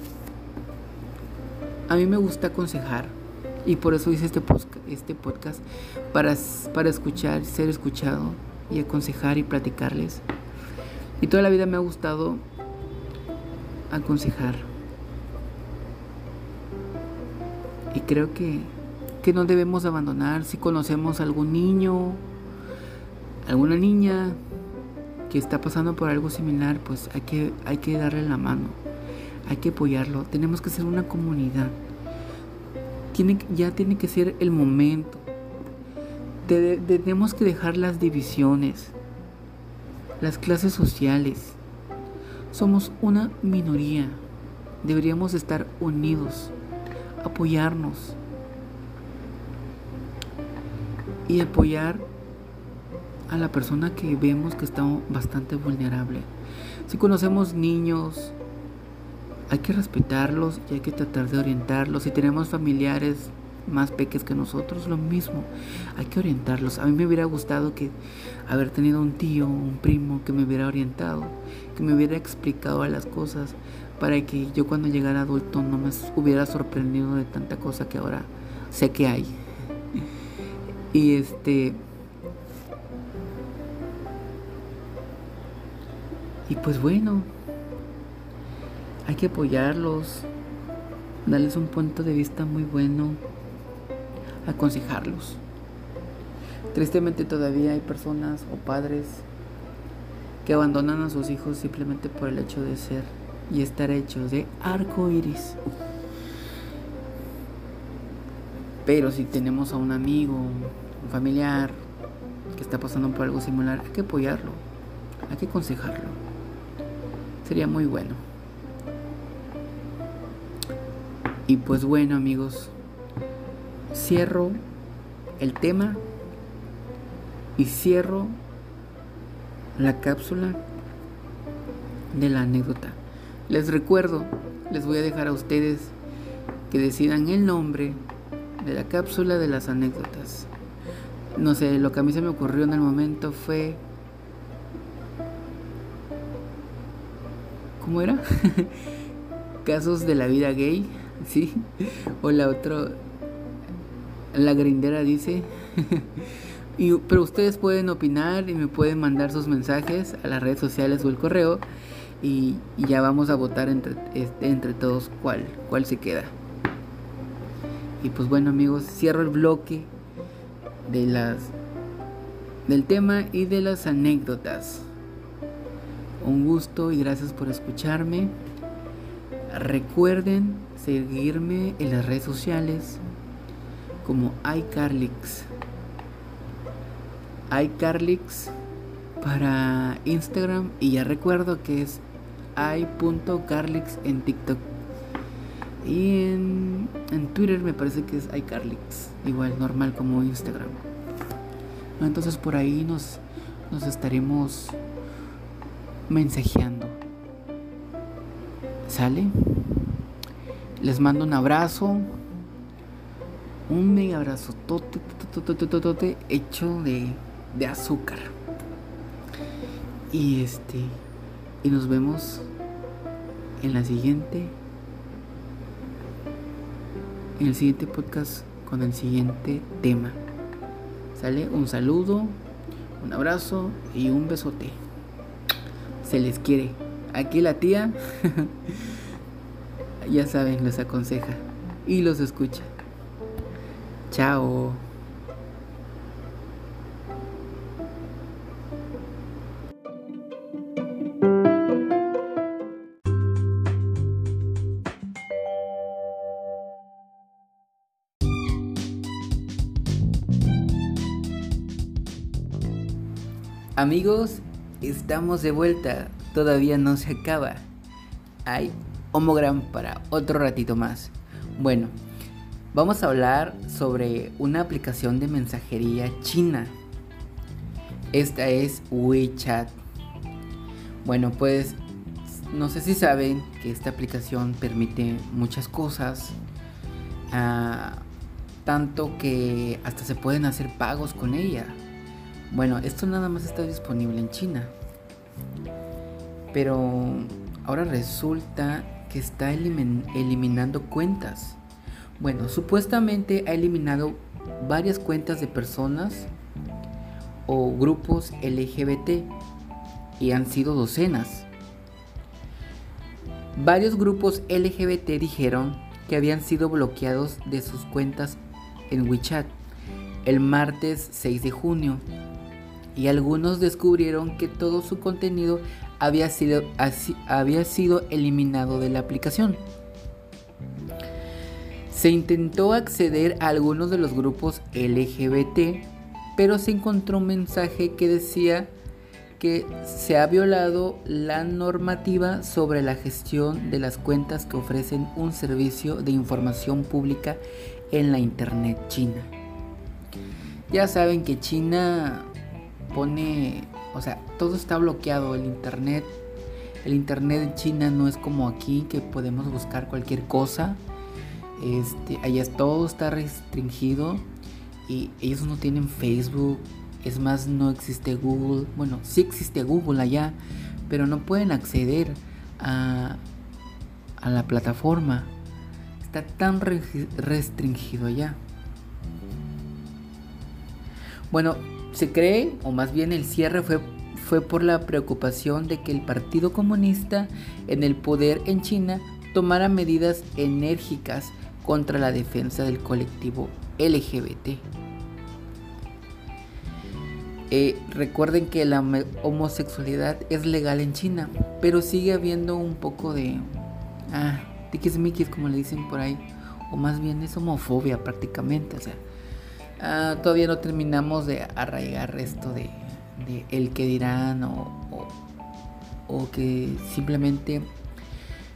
a mí me gusta aconsejar y por eso hice este, este podcast para, para escuchar, ser escuchado y aconsejar y platicarles. Y toda la vida me ha gustado aconsejar. Y creo que, que no debemos abandonar si conocemos a algún niño, alguna niña que está pasando por algo similar, pues hay que, hay que darle la mano hay que apoyarlo, tenemos que ser una comunidad. Tiene, ya tiene que ser el momento. tenemos que dejar las divisiones, las clases sociales. Somos una minoría. Deberíamos estar unidos, apoyarnos y apoyar a la persona que vemos que está bastante vulnerable. Si conocemos niños, hay que respetarlos y hay que tratar de orientarlos. Si tenemos familiares más pequeños que nosotros, lo mismo. Hay que orientarlos. A mí me hubiera gustado que haber tenido un tío, un primo que me hubiera orientado, que me hubiera explicado las cosas para que yo cuando llegara adulto no me hubiera sorprendido de tanta cosa que ahora sé que hay. Y este y pues bueno, hay que apoyarlos, darles un punto de vista muy bueno, aconsejarlos. Tristemente todavía hay personas o padres que abandonan a sus hijos simplemente por el hecho de ser y estar hechos de arco iris. Pero si tenemos a un amigo, un familiar que está pasando por algo similar, hay que apoyarlo, hay que aconsejarlo. Sería muy bueno. Y pues bueno amigos, cierro el tema y cierro la cápsula de la anécdota. Les recuerdo, les voy a dejar a ustedes que decidan el nombre de la cápsula de las anécdotas. No sé, lo que a mí se me ocurrió en el momento fue... ¿Cómo era? *laughs* Casos de la vida gay, *laughs* ¿sí? O la otra... La grindera dice... *laughs* y, pero ustedes pueden opinar y me pueden mandar sus mensajes a las redes sociales o el correo y, ya vamos a votar entre, este, entre todos cuál, cuál se queda. Y pues bueno amigos, cierro el bloque de las del tema y de las anécdotas. Un gusto y gracias por escucharme. Recuerden seguirme en las redes sociales como iCarlix. iCarlix para Instagram y ya recuerdo que es i.carlix en TikTok. Y en, en, Twitter me parece que es iCarlix, igual normal como Instagram. Entonces por ahí nos, nos estaremos mensajeando. ¿Sale? Les mando un abrazo. Un mega abrazo tote, hecho de, de azúcar. Y este. Y nos vemos en la siguiente. En el siguiente podcast con el siguiente tema. ¿Sale? Un saludo, un abrazo y un besote. Se les quiere. Aquí la tía, *laughs* ya saben, les aconseja y los escucha. Chao. Amigos, estamos de vuelta. Todavía no se acaba. Hay homogram para otro ratito más. Bueno, vamos a hablar sobre una aplicación de mensajería china. Esta es WeChat. Bueno, pues no sé si saben que esta aplicación permite muchas cosas. Ah, tanto que hasta se pueden hacer pagos con ella. Bueno, esto nada más está disponible en China. Pero ahora resulta que está eliminando cuentas. Bueno, supuestamente ha eliminado varias cuentas de personas o grupos LGBT y han sido docenas. Varios grupos LGBT dijeron que habían sido bloqueados de sus cuentas en WeChat el martes 6 de junio y algunos descubrieron que todo su contenido había sido, había sido eliminado de la aplicación. Se intentó acceder a algunos de los grupos LGBT, pero se encontró un mensaje que decía que se ha violado la normativa sobre la gestión de las cuentas que ofrecen un servicio de información pública en la Internet china. Ya saben que China pone, o sea, todo está bloqueado, el internet, el internet en China no es como aquí que podemos buscar cualquier cosa. Este, allá todo está restringido y ellos no tienen Facebook, es más no existe Google, bueno, sí existe Google allá, pero no pueden acceder a, a la plataforma. Está tan restringido allá. Bueno, se cree, o más bien el cierre fue, fue por la preocupación de que el Partido Comunista en el poder en China tomara medidas enérgicas contra la defensa del colectivo LGBT. Eh, recuerden que la homosexualidad es legal en China, pero sigue habiendo un poco de... Ah, tiquismiquis como le dicen por ahí. O más bien es homofobia prácticamente. O sea, Ah, todavía no terminamos de arraigar esto de, el que dirán o, que simplemente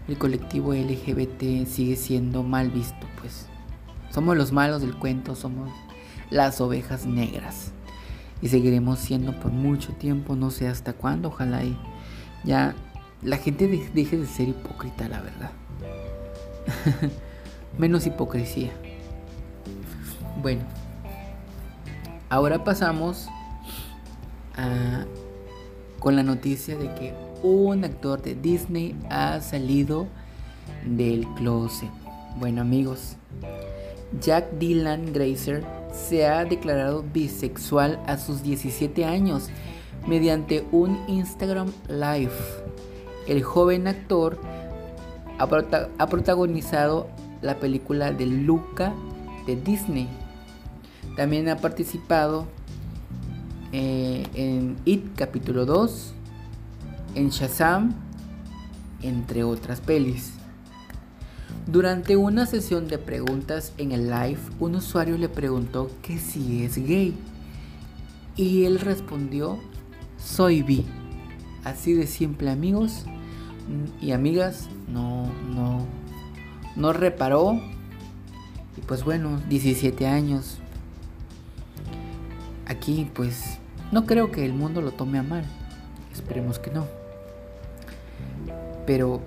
el colectivo LGBT sigue siendo mal visto, pues somos los malos del cuento, somos las ovejas negras y seguiremos siendo por mucho tiempo, no sé hasta cuándo, ojalá y ya la gente deje de ser hipócrita, la verdad. *laughs* Menos hipocresía. Bueno, ahora pasamos con la noticia de que un actor de Disney ha salido del closet. Bueno amigos, Jack Dylan Grazer se ha declarado bisexual a sus 17 años mediante un Instagram Live. El joven actor ha, protagonizado la película de Luca de Disney. También ha participado eh, en It capítulo 2, en Shazam, entre otras pelis. Durante una sesión de preguntas en el live, un usuario le preguntó que si es gay. Y él respondió, soy bi. Así de simple amigos y amigas, no, no, no reparó. Y pues bueno, 17 años. Aquí pues no creo que el mundo lo tome a mal. Esperemos que no. Pero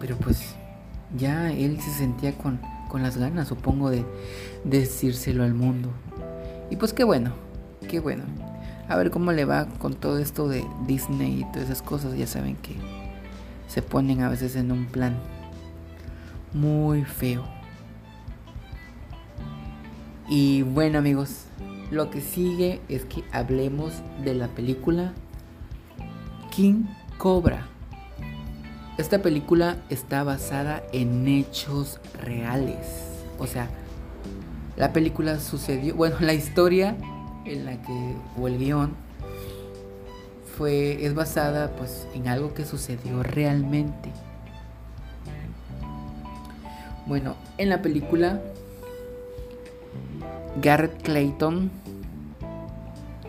pero pues ya él se sentía con, las ganas, supongo, de, decírselo al mundo. Y pues qué bueno, qué bueno. A ver cómo le va con todo esto de Disney y todas esas cosas. Ya saben que se ponen a veces en un plan muy feo. Y bueno amigos, lo que sigue es que hablemos de la película King Cobra. Esta película está basada en hechos reales. O sea, la película sucedió, bueno, *laughs* la historia en la que, o el guion, fue, es basada pues en algo que sucedió realmente. Bueno, en la película, Garrett Clayton,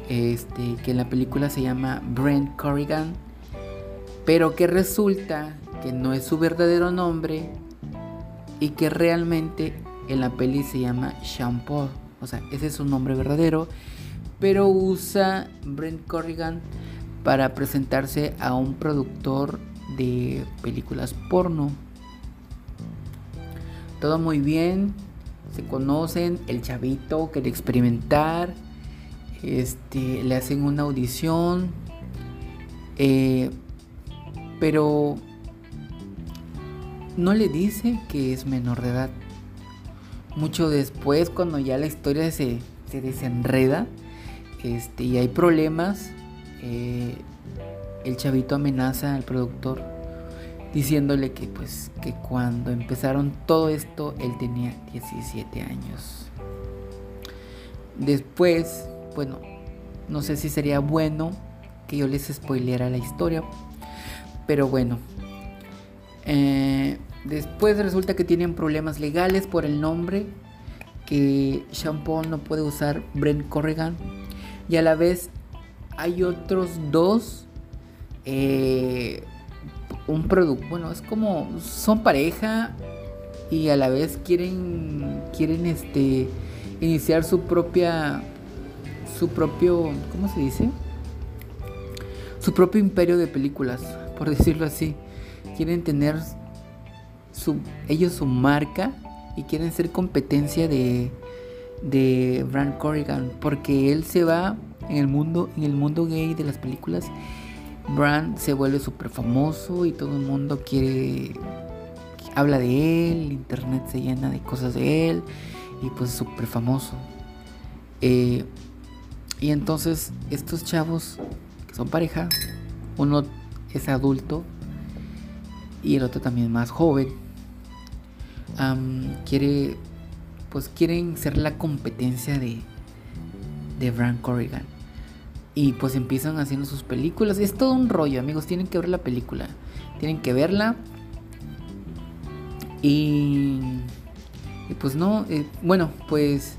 este, que en la película se llama Brent Corrigan, pero que resulta que no es su verdadero nombre y que realmente en la peli se llama Sean Paul. O sea, ese es su nombre verdadero, pero usa Brent Corrigan para presentarse a un productor de películas porno. Todo muy bien, se conocen, el chavito quiere experimentar, este, le hacen una audición. Eh, pero no le dice que es menor de edad. Mucho después, cuando ya la historia se, desenreda este, y hay problemas, eh, el chavito amenaza al productor diciéndole que pues que cuando empezaron todo esto él tenía 17 años. Después, bueno, no sé si sería bueno que yo les spoileara la historia pero bueno. Eh, después resulta que tienen problemas legales por el nombre. Que Sean Paul no puede usar Brent Corrigan. Y a la vez hay otros dos. Eh, un producto. Bueno, es como. Son pareja. Y a la vez quieren. Quieren este. Iniciar su propia. Su propio. ¿Cómo se dice? Su propio imperio de películas por *laughs* decirlo así. Quieren tener su, ellos su marca y quieren ser competencia de, de Brand Corrigan porque él se va en el mundo en el mundo gay de las películas Brand se vuelve súper famoso y todo el mundo quiere habla de él internet se llena de cosas de él y pues súper famoso eh, y entonces estos chavos que son pareja uno es adulto y el otro también más joven, quiere, pues quieren ser la competencia de, de Frank Corrigan. Y pues empiezan haciendo sus películas. Es todo un rollo, amigos. Tienen que ver la película. Tienen que verla. Y, y pues no, eh, bueno, pues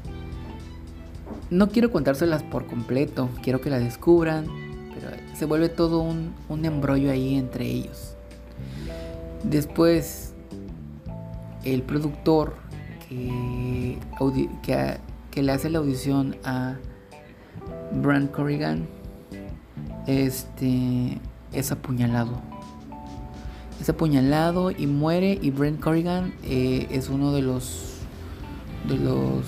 no quiero contárselas por completo. Quiero que la descubran se vuelve todo un, embrollo ahí entre ellos. Después, el productor que, que, le hace la audición a Brand Corrigan este, es apuñalado. Es apuñalado y muere. Y Brent Corrigan eh, es uno de los de los,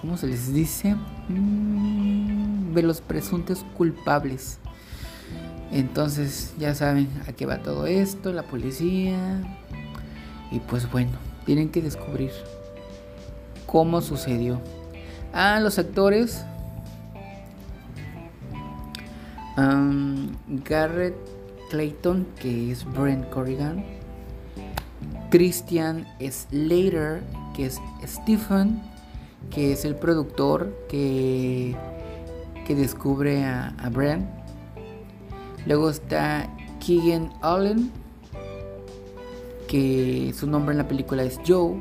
¿cómo se les dice? Mm, de los presuntos culpables. Entonces ya saben a qué va todo esto, la policía. Y pues bueno, tienen que descubrir cómo sucedió. Ah, los actores. Garrett Clayton, que es Brent Corrigan. Christian Slater, que es Stephen, que es el productor que, que descubre a, a Brent. Luego está Keegan Allen, que su nombre en la película es Joe.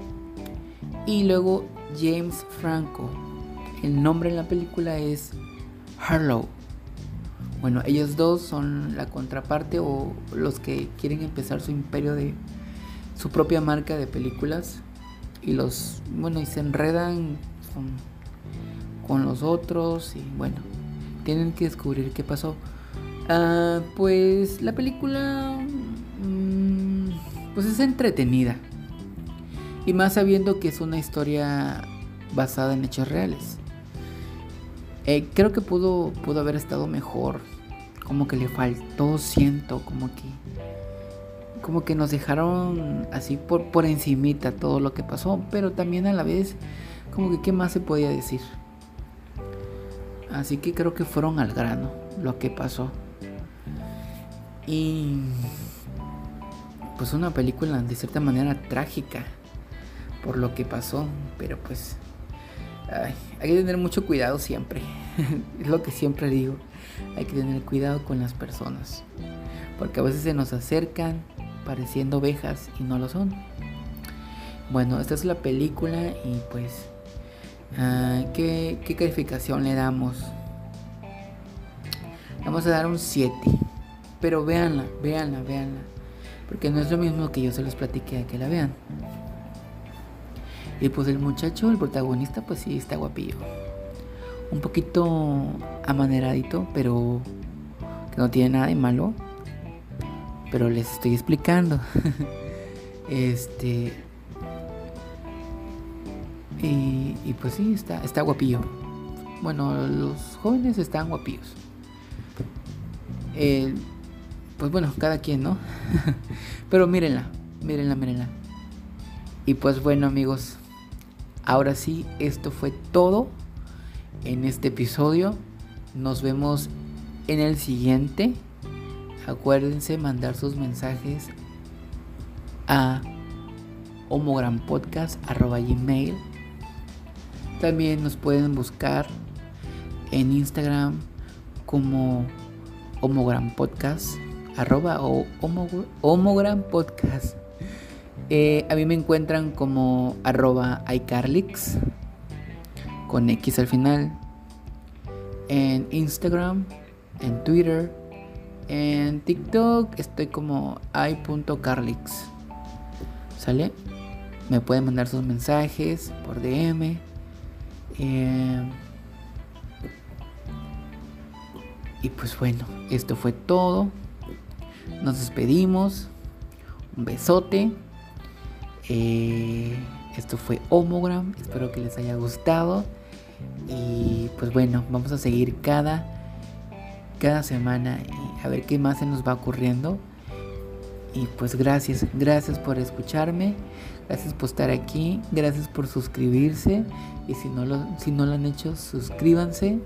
Y luego James Franco. El nombre en la película es Harlow. Bueno, ellos dos son la contraparte o los que quieren empezar su imperio de su propia marca de películas y los, bueno, y se enredan con, los otros y bueno, tienen que descubrir qué pasó. Ah, pues la película, mm, pues es entretenida y más sabiendo que es una historia basada en hechos reales. Eh, creo que pudo, pudo haber estado mejor. Como que le faltó, siento, como que. Como que nos dejaron así por, por encimita todo lo que pasó. Pero también a la vez, como que qué más se podía decir. Así que creo que fueron al grano lo que pasó. Y. Pues una película de cierta manera trágica por lo que pasó. Pero pues hay que tener mucho cuidado siempre. *laughs* es lo que siempre digo. Hay que tener cuidado con las personas. Porque a veces se nos acercan pareciendo ovejas y no lo son. Bueno, esta es la película y pues... Ah, ¿qué, ¿Qué calificación le damos? Vamos a dar un 7. Pero véanla, véanla, véanla. Porque no es lo mismo que yo se los platiqué a que la vean. Y pues el muchacho, el protagonista, pues sí, está guapillo. Un poquito amaneradito, pero que no tiene nada de malo. Pero les estoy explicando. *laughs* este. Y, y, pues sí, está, está guapillo. Bueno, los jóvenes están guapillos. pues bueno, cada quien, ¿no? *laughs* Pero mírenla, mírenla, mírenla. Y pues bueno amigos, Ahora sí, esto fue todo en este episodio. Nos vemos en el siguiente. Acuérdense mandar sus mensajes a homogranpodcast.gmail También nos pueden buscar en Instagram como homogranpodcast arroba o homogranpodcast eh, a mí me encuentran como arroba iCarlix con X al final. En Instagram, en Twitter, en TikTok estoy como i.carlix. ¿Sale? Me pueden mandar sus mensajes por DM. Eh, y pues bueno, esto fue todo. Nos despedimos. Un besote. Eh, esto fue Homogram, espero que les haya gustado. Y pues bueno, vamos a seguir cada, cada semana a ver qué más se nos va ocurriendo. Y pues gracias, gracias por escucharme, gracias por estar aquí, gracias por suscribirse. Y si no lo, si no lo han hecho, suscríbanse.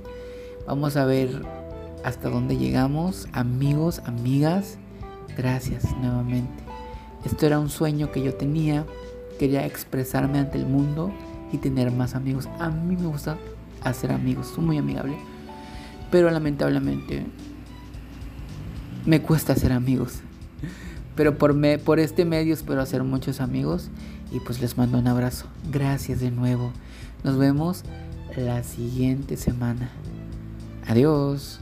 Vamos a ver hasta dónde llegamos. Amigos, amigas, gracias nuevamente. Esto era un sueño que yo tenía, quería expresarme ante el mundo y tener más amigos. A mí me gusta hacer amigos, soy muy amigable, pero lamentablemente me cuesta hacer amigos. Pero por, me, por este medio espero hacer muchos amigos y pues les mando un abrazo. Gracias de nuevo. Nos vemos la siguiente semana. Adiós.